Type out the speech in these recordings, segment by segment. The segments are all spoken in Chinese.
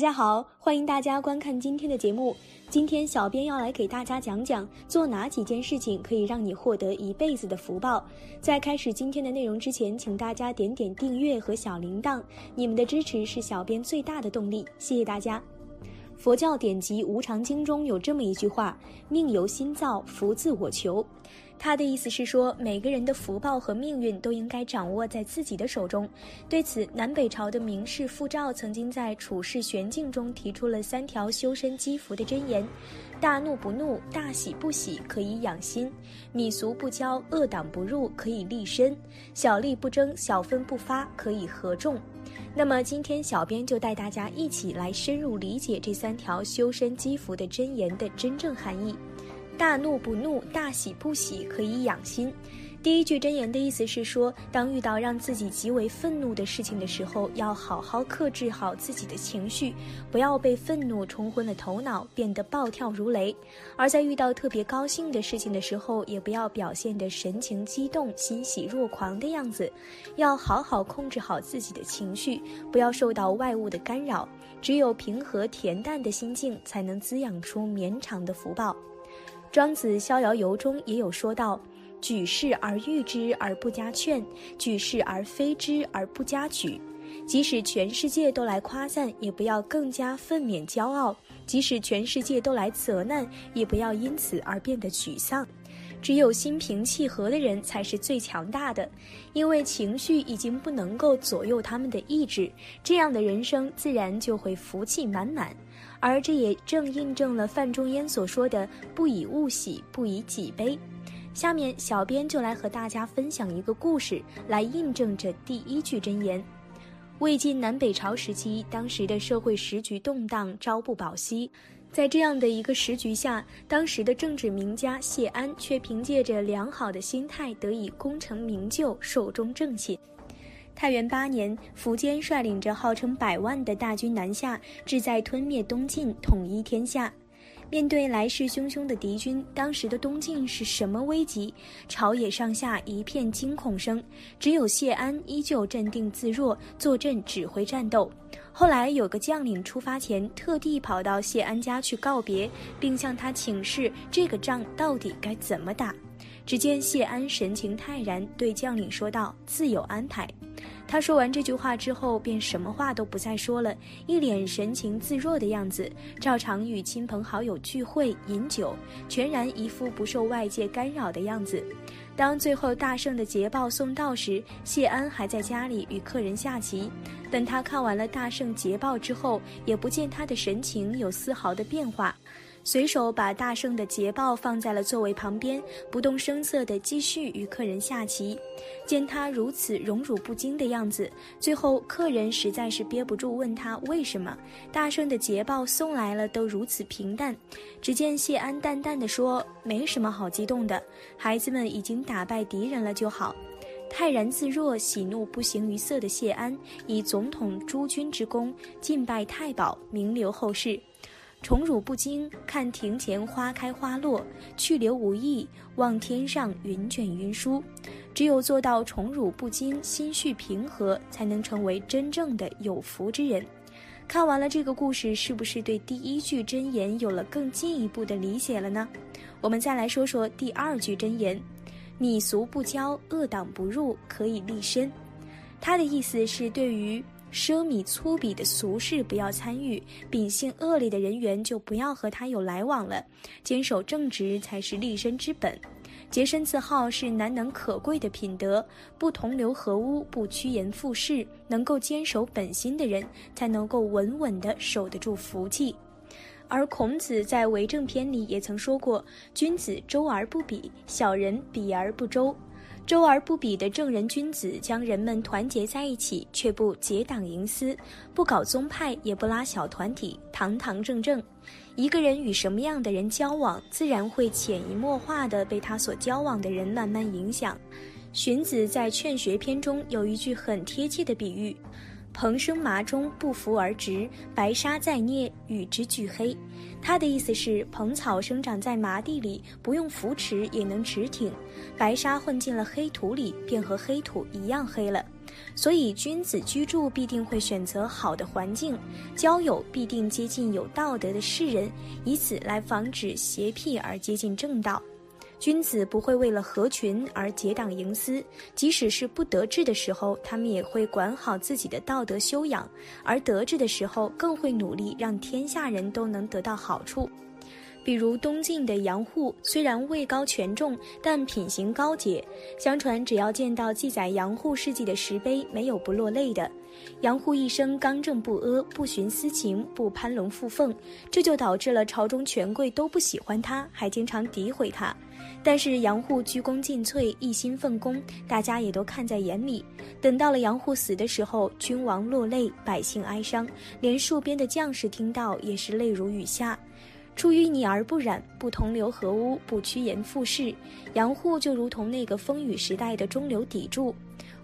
大家好，欢迎大家观看今天的节目。今天小编要来给大家讲讲做哪几件事情可以让你获得一辈子的福报。在开始今天的内容之前，请大家点点订阅和小铃铛，你们的支持是小编最大的动力，谢谢大家。佛教典籍《无常经》中有这么一句话：“命由心造，福自我求。”他的意思是说，每个人的福报和命运都应该掌握在自己的手中。对此，南北朝的名士傅照曾经在《处世玄境》中提出了三条修身积福的箴言：大怒不怒，大喜不喜，可以养心；米俗不骄，恶党不入，可以立身；小利不争，小分不发，可以合众。那么，今天小编就带大家一起来深入理解这三条修身积福的箴言的真正含义。大怒不怒，大喜不喜，可以养心。第一句真言的意思是说，当遇到让自己极为愤怒的事情的时候，要好好克制好自己的情绪，不要被愤怒冲昏了头脑，变得暴跳如雷；而在遇到特别高兴的事情的时候，也不要表现得神情激动、欣喜若狂的样子，要好好控制好自己的情绪，不要受到外物的干扰。只有平和恬淡的心境，才能滋养出绵长的福报。庄子《逍遥游》中也有说到：“举世而誉之而不加劝，举世而非之而不加沮。即使全世界都来夸赞，也不要更加愤勉骄傲；即使全世界都来责难，也不要因此而变得沮丧。只有心平气和的人才是最强大的，因为情绪已经不能够左右他们的意志。这样的人生自然就会福气满满。”而这也正印证了范仲淹所说的“不以物喜，不以己悲”。下面，小编就来和大家分享一个故事，来印证这第一句真言。魏晋南北朝时期，当时的社会时局动荡，朝不保夕。在这样的一个时局下，当时的政治名家谢安却凭借着良好的心态，得以功成名就，寿终正寝。太元八年，苻坚率领着号称百万的大军南下，志在吞灭东晋，统一天下。面对来势汹汹的敌军，当时的东晋是什么危急？朝野上下一片惊恐声。只有谢安依旧镇定自若，坐镇指挥战斗。后来有个将领出发前，特地跑到谢安家去告别，并向他请示这个仗到底该怎么打。只见谢安神情泰然，对将领说道：“自有安排。”他说完这句话之后，便什么话都不再说了，一脸神情自若的样子，照常与亲朋好友聚会饮酒，全然一副不受外界干扰的样子。当最后大圣的捷报送到时，谢安还在家里与客人下棋。等他看完了大圣捷报之后，也不见他的神情有丝毫的变化。随手把大圣的捷报放在了座位旁边，不动声色地继续与客人下棋。见他如此荣辱不惊的样子，最后客人实在是憋不住，问他为什么大圣的捷报送来了都如此平淡。只见谢安淡淡的说：“没什么好激动的，孩子们已经打败敌人了就好。”泰然自若、喜怒不形于色的谢安，以总统诸军之功，进拜太保，名留后世。宠辱不惊，看庭前花开花落；去留无意，望天上云卷云舒。只有做到宠辱不惊，心绪平和，才能成为真正的有福之人。看完了这个故事，是不是对第一句真言有了更进一步的理解了呢？我们再来说说第二句真言：米俗不交，恶党不入，可以立身。它的意思是对于。奢靡粗鄙的俗事不要参与，秉性恶劣的人员就不要和他有来往了。坚守正直才是立身之本，洁身自好是难能可贵的品德。不同流合污，不趋炎附势，能够坚守本心的人，才能够稳稳地守得住福气。而孔子在为政篇里也曾说过：“君子周而不比，小人比而不周。”周而不比的正人君子，将人们团结在一起，却不结党营私，不搞宗派，也不拉小团体，堂堂正正。一个人与什么样的人交往，自然会潜移默化地被他所交往的人慢慢影响。荀子在《劝学》篇中有一句很贴切的比喻。蓬生麻中，不扶而直；白沙在涅，与之俱黑。他的意思是，蓬草生长在麻地里，不用扶持也能直挺；白沙混进了黑土里，便和黑土一样黑了。所以君子居住必定会选择好的环境，交友必定接近有道德的世人，以此来防止邪僻而接近正道。君子不会为了合群而结党营私，即使是不得志的时候，他们也会管好自己的道德修养；而得志的时候，更会努力让天下人都能得到好处。比如东晋的杨户，虽然位高权重，但品行高洁。相传，只要见到记载杨户事迹的石碑，没有不落泪的。杨户一生刚正不阿，不徇私情，不攀龙附凤，这就导致了朝中权贵都不喜欢他，还经常诋毁他。但是杨户鞠躬尽瘁，一心奉公，大家也都看在眼里。等到了杨户死的时候，君王落泪，百姓哀伤，连戍边的将士听到也是泪如雨下。出淤泥而不染，不同流合污，不趋炎附势。杨户就如同那个风雨时代的中流砥柱。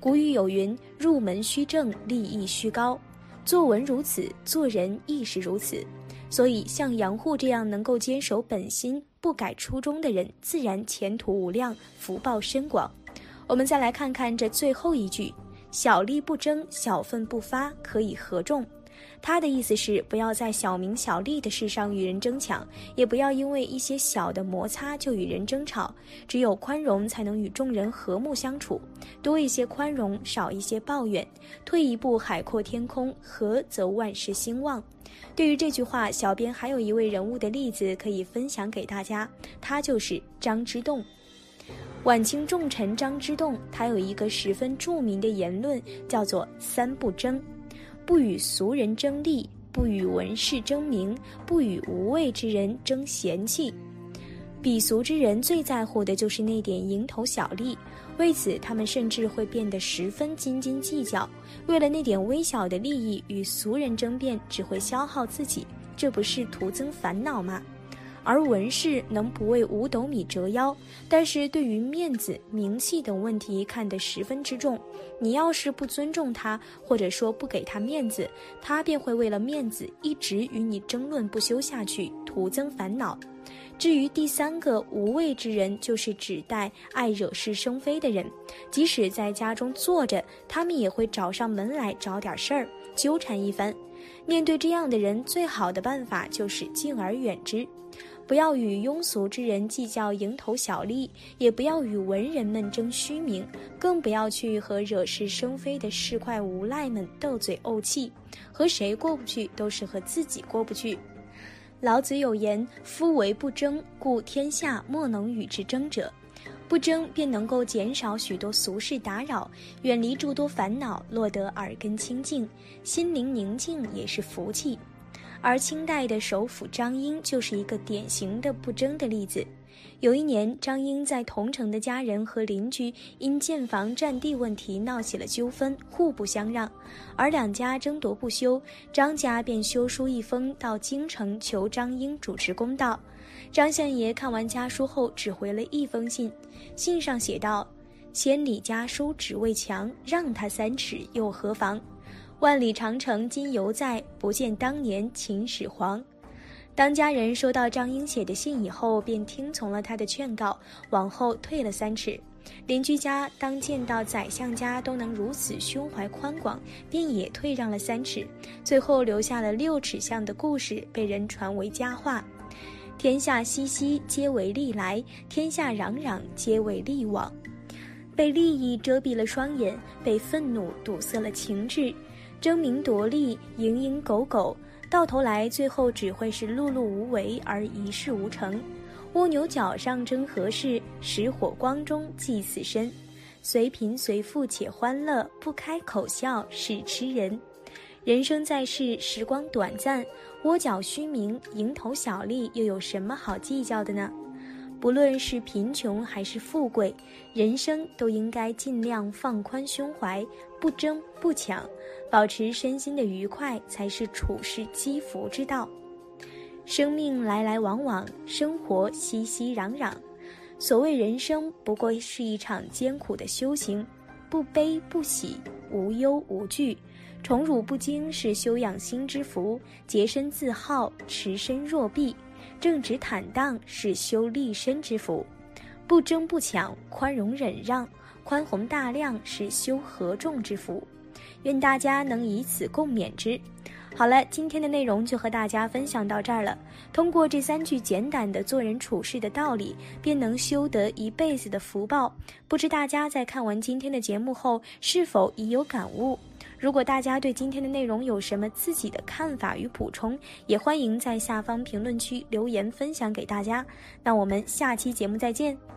古语有云：“入门须正，立意须高。”作文如此，做人亦是如此。所以，像杨户这样能够坚守本心、不改初衷的人，自然前途无量，福报深广。我们再来看看这最后一句：“小利不争，小愤不发，可以合众。”他的意思是，不要在小名小利的事上与人争抢，也不要因为一些小的摩擦就与人争吵。只有宽容，才能与众人和睦相处。多一些宽容，少一些抱怨。退一步，海阔天空；和则万事兴旺。对于这句话，小编还有一位人物的例子可以分享给大家，他就是张之洞。晚清重臣张之洞，他有一个十分著名的言论，叫做“三不争”。不与俗人争利，不与文士争名，不与无畏之人争贤气。鄙俗之人最在乎的就是那点蝇头小利，为此他们甚至会变得十分斤斤计较。为了那点微小的利益与俗人争辩，只会消耗自己，这不是徒增烦恼吗？而文士能不为五斗米折腰，但是对于面子、名气等问题看得十分之重。你要是不尊重他，或者说不给他面子，他便会为了面子一直与你争论不休下去，徒增烦恼。至于第三个无畏之人，就是指代爱惹是生非的人，即使在家中坐着，他们也会找上门来找点事儿，纠缠一番。面对这样的人，最好的办法就是敬而远之。不要与庸俗之人计较蝇头小利，也不要与文人们争虚名，更不要去和惹是生非的市侩无赖们斗嘴怄气。和谁过不去，都是和自己过不去。老子有言：“夫唯不争，故天下莫能与之争者。”不争，便能够减少许多俗事打扰，远离诸多烦恼，落得耳根清净，心灵宁静，也是福气。而清代的首辅张英就是一个典型的不争的例子。有一年，张英在同城的家人和邻居因建房占地问题闹起了纠纷，互不相让，而两家争夺不休。张家便修书一封到京城求张英主持公道。张相爷看完家书后，只回了一封信，信上写道：“千里家书只为墙，让他三尺又何妨？”万里长城今犹在，不见当年秦始皇。当家人收到张英写的信以后，便听从了他的劝告，往后退了三尺。邻居家当见到宰相家都能如此胸怀宽广，便也退让了三尺，最后留下了六尺巷的故事，被人传为佳话。天下熙熙，皆为利来；天下攘攘，皆为利往。被利益遮蔽了双眼，被愤怒堵塞了情志。争名夺利，蝇营狗苟，到头来最后只会是碌碌无为而一事无成。蜗牛角上争何事？石火光中寄死身。随贫随富且欢乐，不开口笑是痴人。人生在世，时光短暂，蜗角虚名，蝇头小利，又有什么好计较的呢？不论是贫穷还是富贵，人生都应该尽量放宽胸怀，不争不抢，保持身心的愉快，才是处世积福之道。生命来来往往，生活熙熙攘攘，所谓人生，不过是一场艰苦的修行。不悲不喜，无忧无惧，宠辱不惊，是修养心之福；洁身自好，持身若璧。正直坦荡是修立身之福，不争不抢，宽容忍让，宽宏大量是修和众之福。愿大家能以此共勉之。好了，今天的内容就和大家分享到这儿了。通过这三句简短的做人处事的道理，便能修得一辈子的福报。不知大家在看完今天的节目后，是否已有感悟？如果大家对今天的内容有什么自己的看法与补充，也欢迎在下方评论区留言分享给大家。那我们下期节目再见。